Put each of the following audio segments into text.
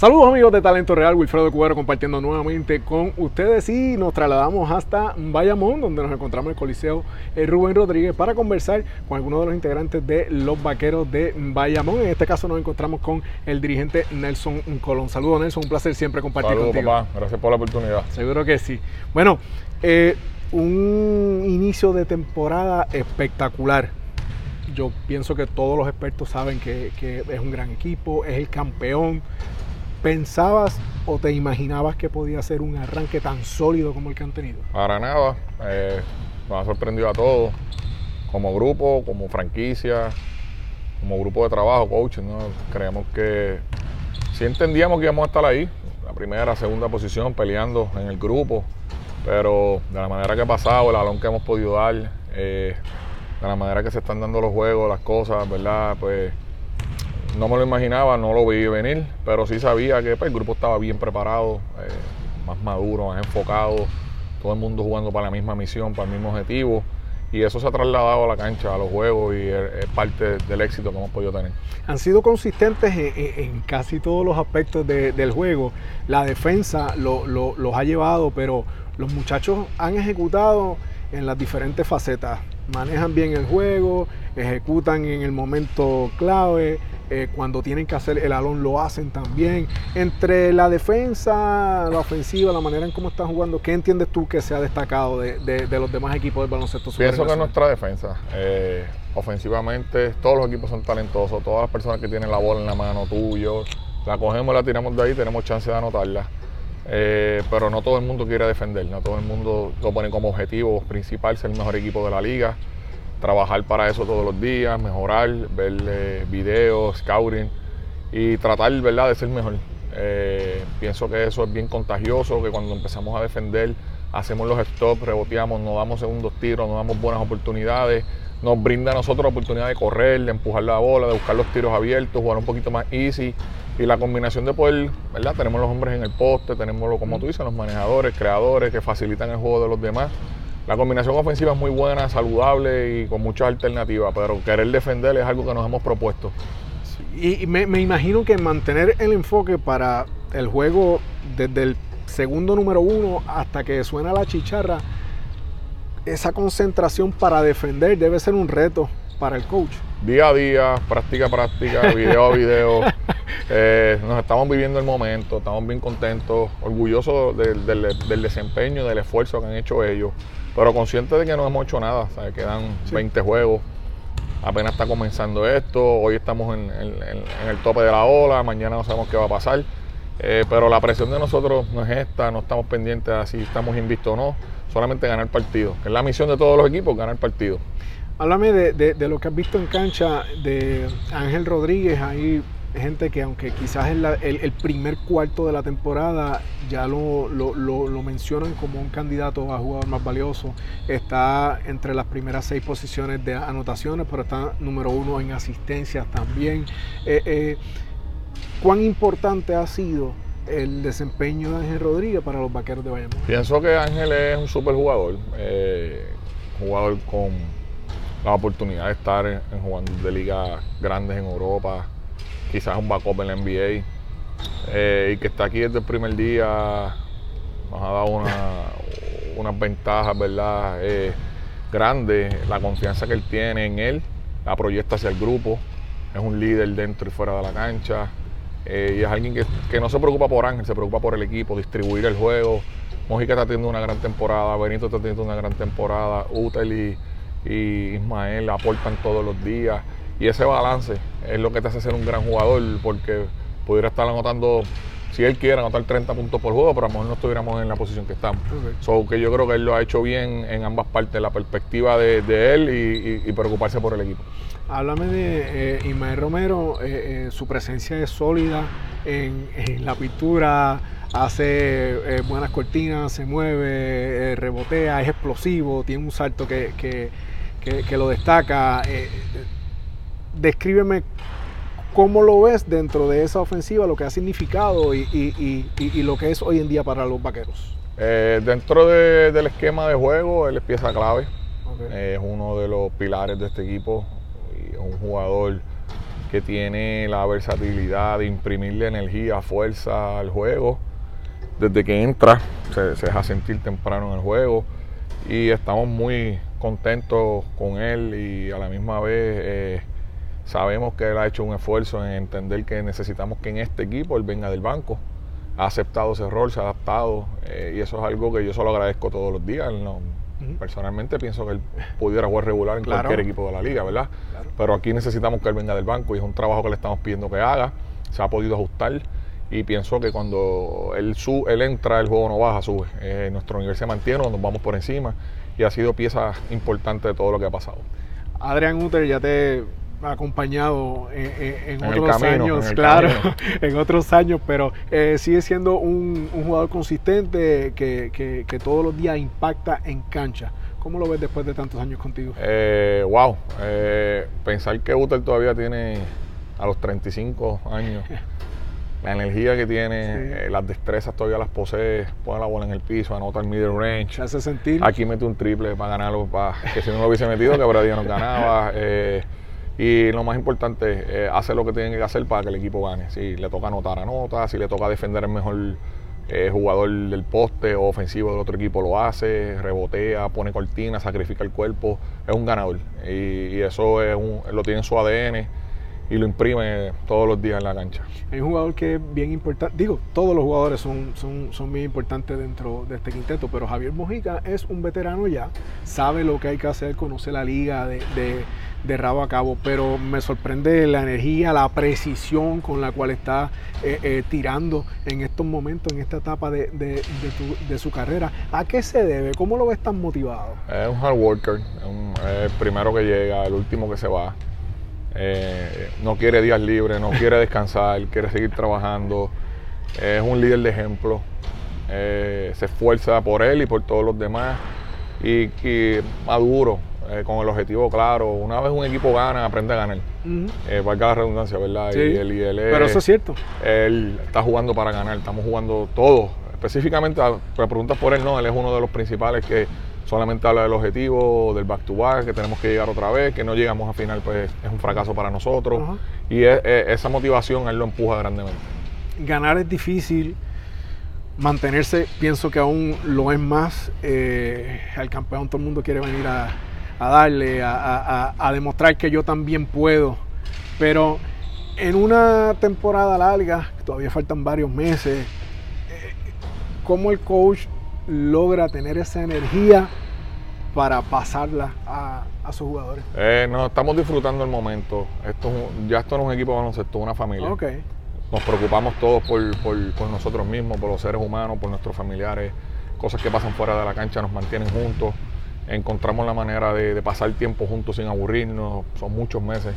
Saludos amigos de Talento Real, Wilfredo Cubero compartiendo nuevamente con ustedes y nos trasladamos hasta Bayamón, donde nos encontramos en el Coliseo eh, Rubén Rodríguez para conversar con algunos de los integrantes de los Vaqueros de Bayamón. En este caso nos encontramos con el dirigente Nelson Colón. Saludos Nelson, un placer siempre compartir Saludos, contigo. papá, gracias por la oportunidad. Seguro que sí. Bueno, eh, un inicio de temporada espectacular. Yo pienso que todos los expertos saben que, que es un gran equipo, es el campeón. ¿Pensabas o te imaginabas que podía ser un arranque tan sólido como el que han tenido? Para nada, eh, nos ha sorprendido a todos, como grupo, como franquicia, como grupo de trabajo, coaching, ¿no? Creemos que sí entendíamos que íbamos a estar ahí, la primera, segunda posición, peleando en el grupo, pero de la manera que ha pasado, el balón que hemos podido dar, eh, de la manera que se están dando los juegos, las cosas, ¿verdad? Pues no me lo imaginaba, no lo vi venir, pero sí sabía que pues, el grupo estaba bien preparado, eh, más maduro, más enfocado, todo el mundo jugando para la misma misión, para el mismo objetivo. Y eso se ha trasladado a la cancha, a los juegos y es, parte del éxito que hemos podido tener. Han sido consistentes en, casi todos los aspectos de- del juego. La defensa lo- los ha llevado, pero los muchachos han ejecutado en las diferentes facetas. Manejan bien el juego, ejecutan en el momento clave, eh, cuando tienen que hacer el balón lo hacen también. Entre la defensa, la ofensiva, la manera en cómo están jugando, ¿qué entiendes tú que se ha destacado de, de- de los demás equipos del baloncesto Pienso que nuestra defensa, eh, ofensivamente, todos los equipos son talentosos, todas las personas que tienen la bola en la mano, tuyo, la cogemos, la tiramos de ahí, tenemos chance de anotarla. Eh, pero no todo el mundo quiere defender, no todo el mundo lo pone como objetivo principal ser el mejor equipo de la liga, trabajar para eso todos los días, mejorar, ver eh, videos, scouting y tratar ¿verdad? de ser mejor. Eh, pienso que eso es bien contagioso, que cuando empezamos a defender hacemos los stops, reboteamos, nos damos segundos tiros, nos damos buenas oportunidades, nos brinda a nosotros la oportunidad de correr, de empujar la bola, de buscar los tiros abiertos, jugar un poquito más easy y la combinación de poder, ¿verdad? Tenemos los hombres en el poste, tenemos, lo- como tú dices, los manejadores, creadores que facilitan el juego de los demás. La combinación ofensiva es muy buena, saludable y con muchas alternativas, pero querer defender es algo que nos hemos propuesto. Y me, me imagino que mantener el enfoque para el juego desde el segundo número uno hasta que suena la chicharra, esa concentración para defender debe ser un reto para el coach. Día a día, práctica a práctica, video a video. Eh, nos estamos viviendo el momento, estamos bien contentos, orgullosos del, del- del desempeño, del esfuerzo que han hecho ellos, pero conscientes de que no hemos hecho nada, quedan Sí. 20 juegos, apenas está comenzando esto, hoy estamos en- en el tope de la ola, mañana no sabemos qué va a pasar, eh, pero la presión de nosotros no es esta, no estamos pendientes a si estamos invictos o no, solamente ganar partido, que es la misión de todos los equipos, ganar partido. Háblame de, de- lo que has visto en cancha de Ángel Rodríguez. Hay gente que aunque quizás es la- el, primer cuarto de la temporada ya lo, lo- lo- lo mencionan como un candidato a jugador más valioso. Está entre las primeras seis posiciones de anotaciones, pero está número uno en asistencias también. Eh, eh, ¿Cuán importante ha sido el desempeño de Ángel Rodríguez para los vaqueros de Bayamón? Pienso que Ángel es un super jugador, jugador con la oportunidad de estar en, jugando de ligas grandes en Europa, quizás un backup en la NBA, eh, y que está aquí desde el primer día, nos ha dado una- unas ventajas, ¿verdad? Eh, grandes, la confianza que él tiene en él, la proyecta hacia el grupo, es un líder dentro y fuera de la cancha, eh, y es alguien que, que no se preocupa por Ángel, se preocupa por el equipo, distribuir el juego. Mojica está teniendo una gran temporada, Benito está teniendo una gran temporada, Utel y, y Ismael aportan todos los días. Y ese balance es lo que te hace ser un gran jugador, porque pudiera estar anotando, si él quiere, anotar 30 puntos por juego, pero a lo mejor no estuviéramos en la posición que estamos. Ok. So, que yo creo que él lo ha hecho bien en ambas partes, la perspectiva de, de él y- y- y preocuparse por el equipo. Háblame de eh, Ismael Romero, eh, eh, su presencia es sólida en, en la pintura, hace eh, buenas cortinas, se mueve, rebotea, es explosivo, tiene un salto que, que- que- que lo destaca. Descríbeme cómo lo ves dentro de esa ofensiva, lo que ha significado y, y- y- y- y lo que es hoy en día para los vaqueros. Eh, dentro de- del esquema de juego, él es pieza clave. Eh, es uno de los pilares de este equipo y es un jugador que tiene la versatilidad de imprimirle energía, fuerza al juego. Desde que entra se, se deja sentir temprano en el juego y estamos muy contentos con él y a la misma vez eh, sabemos que él ha hecho un esfuerzo en entender que necesitamos que en este equipo él venga del banco. Ha aceptado ese rol, se ha adaptado eh, y eso es algo que yo solo agradezco todos los días. Personalmente pienso que él pudiera jugar regular en cualquier equipo de la liga, ¿verdad? Pero aquí necesitamos que él venga del banco y es un trabajo que le estamos pidiendo que haga. Se ha podido ajustar y pienso que cuando él, su, él entra, el juego no baja, sube. Eh, nuestro nivel se mantiene, nos vamos por encima y ha sido pieza importante de todo lo que ha pasado. Adrián Uter ya te acompañado en, otros años, claro, en otros años, pero eh, sigue siendo un, jugador consistente que, que, todos los días impacta en cancha. ¿Cómo lo ves después de tantos años contigo? Eh, wow, eh, pensar que Uter todavía tiene a los 35 años la energía que tiene, eh, las destrezas todavía las posee, pone la bola en el piso, anota el middle range. hace sentir. Aquí mete un triple para ganarlo, para, que si no lo hubiese metido, que día no ganaba. Eh, y lo más importante, eh, hace lo que tiene que hacer para que el equipo gane. Si le toca anotar, anota. Si le toca defender el mejor jugador del poste o ofensivo del otro equipo, lo hace, rebotea, pone cortina, sacrifica el cuerpo. Es un ganador. Y, eso es lo tiene en su ADN y lo imprime todos los días en la cancha. Hay un jugador que es bien importante, digo, todos los jugadores son, son, son bien importantes dentro de este quinteto, pero Javier Mojica es un veterano ya, sabe lo que hay que hacer, conoce la liga de, de, rabo a cabo, pero me sorprende la energía, la precisión con la cual está eh, eh, tirando en estos momentos, en esta etapa de, de, su carrera. ¿A qué se debe? ¿Cómo lo ves tan motivado? Es un hard worker, es el primero que llega, el último que se va. Eh, no quiere días libres, no quiere descansar, quiere seguir trabajando. es un líder de ejemplo. Eh, se esfuerza por él y por todos los demás. Y, maduro, eh, con el objetivo claro. Una vez un equipo gana, aprende a ganar. valga la redundancia, ¿verdad? Pero eso es cierto. Él está jugando para ganar, estamos jugando todos. Específicamente, me preguntas por él, no, él es uno de los principales que solamente habla del objetivo, del back to back, que tenemos que llegar otra vez, que no llegamos a final, pues es un fracaso para nosotros. Y esa motivación él lo empuja grandemente. Ganar es difícil, mantenerse pienso que aún lo es más. Eh, al campeón todo el mundo quiere venir a, darle, a, demostrar que yo también puedo. Pero en una temporada larga, todavía faltan varios meses, eh, ¿cómo el coach logra tener esa energía para pasarla a, sus jugadores? Eh, no, estamos disfrutando el momento. Esto ya esto no es un equipo de baloncesto, es una familia. Nos preocupamos todos por, nosotros mismos, por los seres humanos, por nuestros familiares. Cosas que pasan fuera de la cancha nos mantienen juntos. Encontramos la manera de, pasar tiempo juntos sin aburrirnos. Son muchos meses.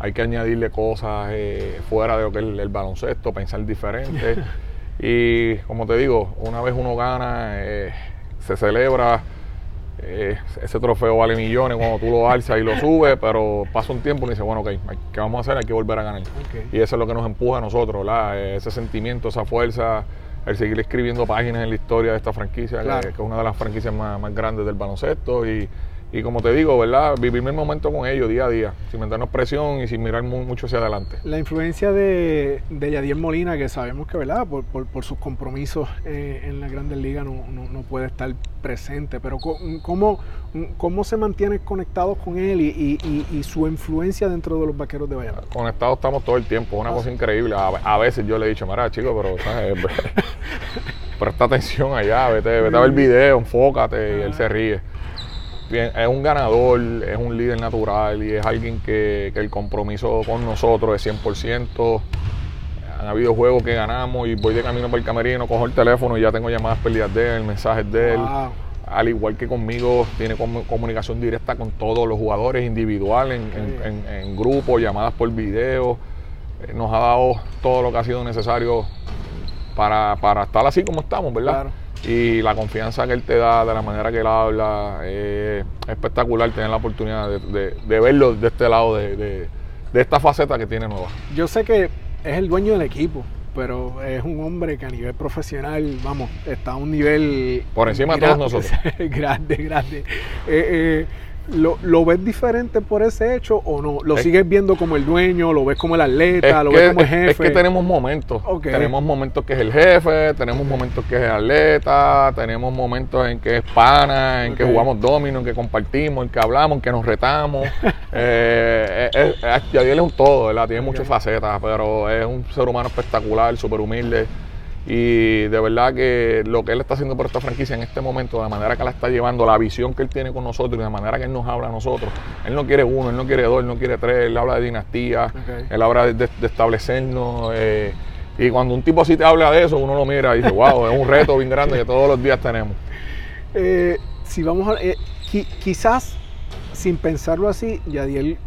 Hay que añadirle cosas eh, fuera de lo que es el baloncesto, pensar diferente. Y como te digo, una vez uno gana, eh, se celebra, eh, ese trofeo vale millones cuando tú lo alzas y lo subes, pero pasa un tiempo y dice, bueno, ok, ¿qué vamos a hacer? Hay que volver a ganar. Y eso es lo que nos empuja a nosotros, ese sentimiento, esa fuerza, el seguir escribiendo páginas en la historia de esta franquicia, que, es una de las franquicias más, más grandes del baloncesto. Y, y como te digo, ¿verdad? Vivirme el momento con ellos día a día, sin meternos presión y sin mirar mucho hacia adelante. La influencia de, de Yadier Molina, que sabemos que, ¿verdad? Por, por, sus compromisos eh, en la Grandes Ligas no, no, puede estar presente, pero ¿cómo, cómo se mantiene conectados con él y, y, su influencia dentro de los vaqueros de Valladolid? Conectados estamos todo el tiempo, una ah. cosa increíble. A, veces yo le he dicho, mira, chico, pero ¿sabes? presta atención allá, vete, vete a ver el video, enfócate, y él se ríe es un ganador, es un líder natural y es alguien que, el compromiso con nosotros es 100%. Han habido juegos que ganamos y voy de camino para el camerino, cojo el teléfono y ya tengo llamadas perdidas de él, mensajes de él. Al igual que conmigo, tiene comunicación directa con todos los jugadores, individual, en, en, grupo, llamadas por video. Eh, nos ha dado todo lo que ha sido necesario para, para estar así como estamos, ¿verdad? Claro y la confianza que él te da, de la manera que él habla, es espectacular tener la oportunidad de, verlo de este lado, de, esta faceta que tiene nueva. Yo sé que es el dueño del equipo, pero es un hombre que a nivel profesional, vamos, está a un nivel... Por encima de todos nosotros. grande, grande. Eh, eh, ¿Lo, ves diferente por ese hecho o no? ¿Lo sigues viendo como el dueño? ¿Lo ves como el atleta? ¿Lo ves como el jefe? Es que tenemos momentos. Tenemos momentos que es el jefe, tenemos momentos que es el atleta, tenemos momentos en que es pana, en que jugamos domino, en que compartimos, en que hablamos, en que nos retamos. eh, es, es, un todo, ¿verdad? Tiene muchas facetas, pero es un ser humano espectacular, súper humilde. Y de verdad que lo que él está haciendo por esta franquicia en este momento, de la manera que la está llevando, la visión que él tiene con nosotros y la manera que él nos habla a nosotros, él no quiere uno, él no quiere dos, él no quiere tres, él habla de dinastía, él habla de, establecernos. Eh, y cuando un tipo así te habla de eso, uno lo mira y dice, wow, es un reto bien grande que todos los días tenemos. Eh, si vamos a. Eh, quizás sin pensarlo así, Yadiel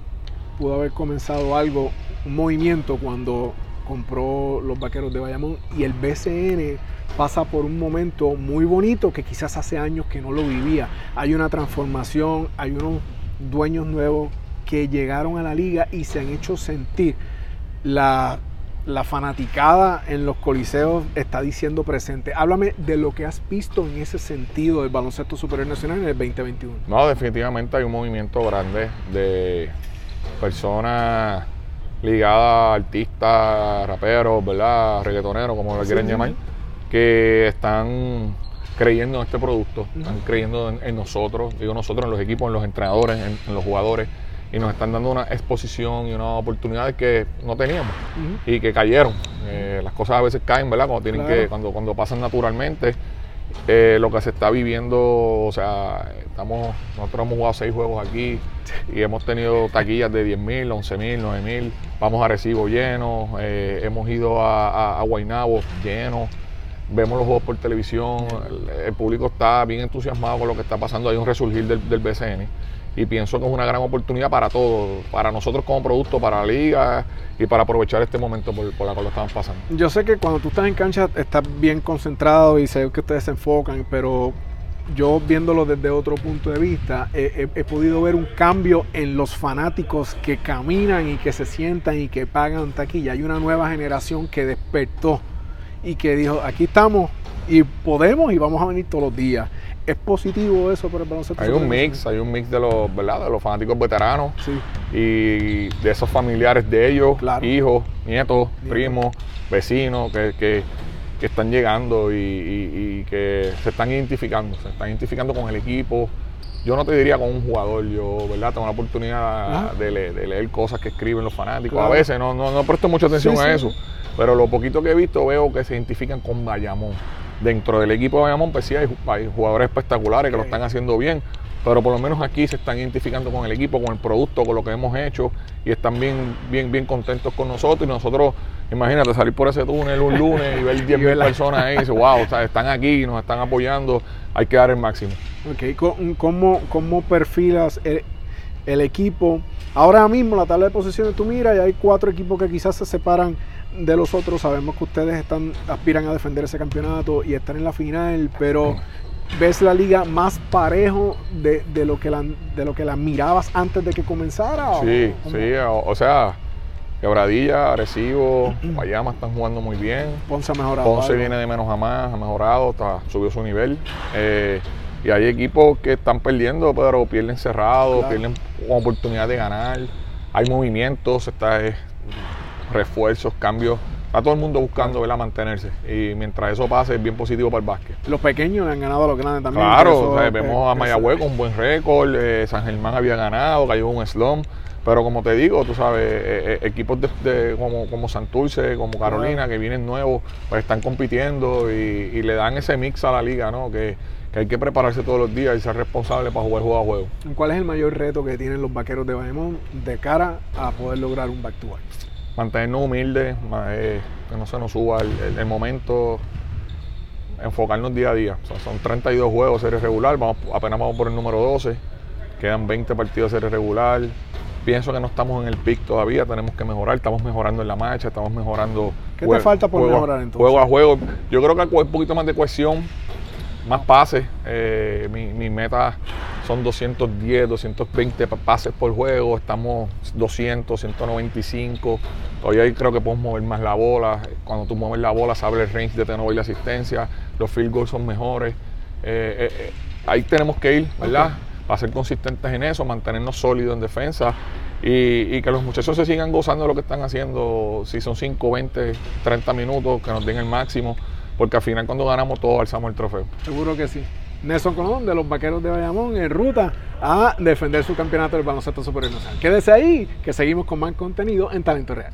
pudo haber comenzado algo, un movimiento cuando compró los vaqueros de Bayamón y el BCN pasa por un momento muy bonito que quizás hace años que no lo vivía. Hay una transformación, hay unos dueños nuevos que llegaron a la liga y se han hecho sentir. La, la fanaticada en los coliseos está diciendo presente. Háblame de lo que has visto en ese sentido del baloncesto superior nacional en el 2021. No, definitivamente hay un movimiento grande de personas ligada a artistas, raperos, ¿verdad? Reggaetoneros, como lo quieren llamar, que están creyendo en este producto, están creyendo en, nosotros, digo nosotros, en los equipos, en los entrenadores, en, los jugadores, y nos están dando una exposición y una oportunidades que no teníamos y que cayeron. Eh, las cosas a veces caen, ¿verdad? Cuando tienen que, cuando, cuando pasan naturalmente. Eh, lo que se está viviendo, o sea, estamos, nosotros hemos jugado seis juegos aquí y hemos tenido taquillas de 10 mil, 11 mil, 9 mil, vamos a Recibo llenos, eh, hemos ido a, a, Guaynabo llenos, vemos los juegos por televisión, el, público está bien entusiasmado con lo que está pasando, hay un resurgir del, del BCN y pienso que es una gran oportunidad para todos, para nosotros como producto, para la liga y para aprovechar este momento por, por la cual lo estamos pasando. Yo sé que cuando tú estás en cancha estás bien concentrado y sé que ustedes se enfocan, pero yo viéndolo desde otro punto de vista, he, podido ver un cambio en los fanáticos que caminan y que se sientan y que pagan taquilla. Hay una nueva generación que despertó y que dijo, aquí estamos y podemos y vamos a venir todos los días. ¿Es positivo eso para el baloncesto? Hay un mix, hay un mix de los, ¿verdad? De los fanáticos veteranos y de esos familiares de ellos, hijos, nietos, primos, vecinos, que, están llegando y, que se están identificando, se están identificando con el equipo. Yo no te diría con un jugador, yo, ¿verdad? Tengo la oportunidad de, leer, cosas que escriben los fanáticos. A veces no, no, presto mucha atención a eso, pero lo poquito que he visto veo que se identifican con Bayamón dentro del equipo de Bayamón, pues sí hay, jugadores espectaculares que lo están haciendo bien, pero por lo menos aquí se están identificando con el equipo, con el producto, con lo que hemos hecho y están bien, bien, bien contentos con nosotros. Y nosotros, imagínate, salir por ese túnel un lunes y ver 10.000 personas ahí y decir, wow, están aquí, nos están apoyando, hay que dar el máximo. Ok, ¿cómo, cómo perfilas el, equipo? Ahora mismo la tabla de posiciones tú miras y hay cuatro equipos que quizás se separan de los otros. Sabemos que ustedes están aspiran a defender ese campeonato y estar en la final, pero ves la liga más parejo de, lo que la, de lo que la mirabas antes de que comenzara. Sí, sí, o, sea, Quebradilla, Arecibo, Guayama están jugando muy bien. Ponce ha mejorado. Ponce viene de menos a más, ha mejorado, está, subió su nivel. Eh, y hay equipos que están perdiendo, pero pierden cerrado, pierden oportunidad de ganar. Hay movimientos, está, refuerzos, cambios. Está todo el mundo buscando ¿verdad? mantenerse. Y mientras eso pase, es bien positivo para el básquet. Los pequeños han ganado a los grandes también. Claro, vemos a Mayagüez con un buen récord. Eh, San Germán había ganado, cayó un slump. Pero como te digo, tú sabes, eh, eh, equipos de, como, como Santurce, como Carolina, que vienen nuevos, pues están compitiendo y, le dan ese mix a la liga, ¿no? Que, que, hay que prepararse todos los días y ser responsable para jugar juego a juego. ¿Cuál es el mayor reto que tienen los vaqueros de Bayamón de cara a poder lograr un back to back? Mantenernos humildes, eh, que no se nos suba el, momento, enfocarnos día a día. son 32 juegos serie regular, vamos, apenas vamos por el número 12, quedan 20 partidos de serie regular. Pienso que no estamos en el pic todavía, tenemos que mejorar, estamos mejorando en la marcha, estamos mejorando. ¿Qué te falta por mejorar entonces? Juego a juego. Yo creo que un poquito más de cohesión, más pases. Eh, mi, meta son 210, 220 pases por juego. Estamos 200, 195. Todavía creo que podemos mover más la bola. Cuando tú mueves la bola, sabes el range de tener y la asistencia. Los field goals son mejores. Eh, eh, ahí tenemos que ir, ¿verdad? para ser consistentes en eso, mantenernos sólidos en defensa y, que los muchachos se sigan gozando de lo que están haciendo, si son 5, 20, 30 minutos, que nos den el máximo, porque al final cuando ganamos todos alzamos el trofeo. Seguro que sí. Nelson Colón de los Vaqueros de Bayamón en ruta a defender su campeonato del baloncesto superior nacional. Quédese ahí, que seguimos con más contenido en Talento Real.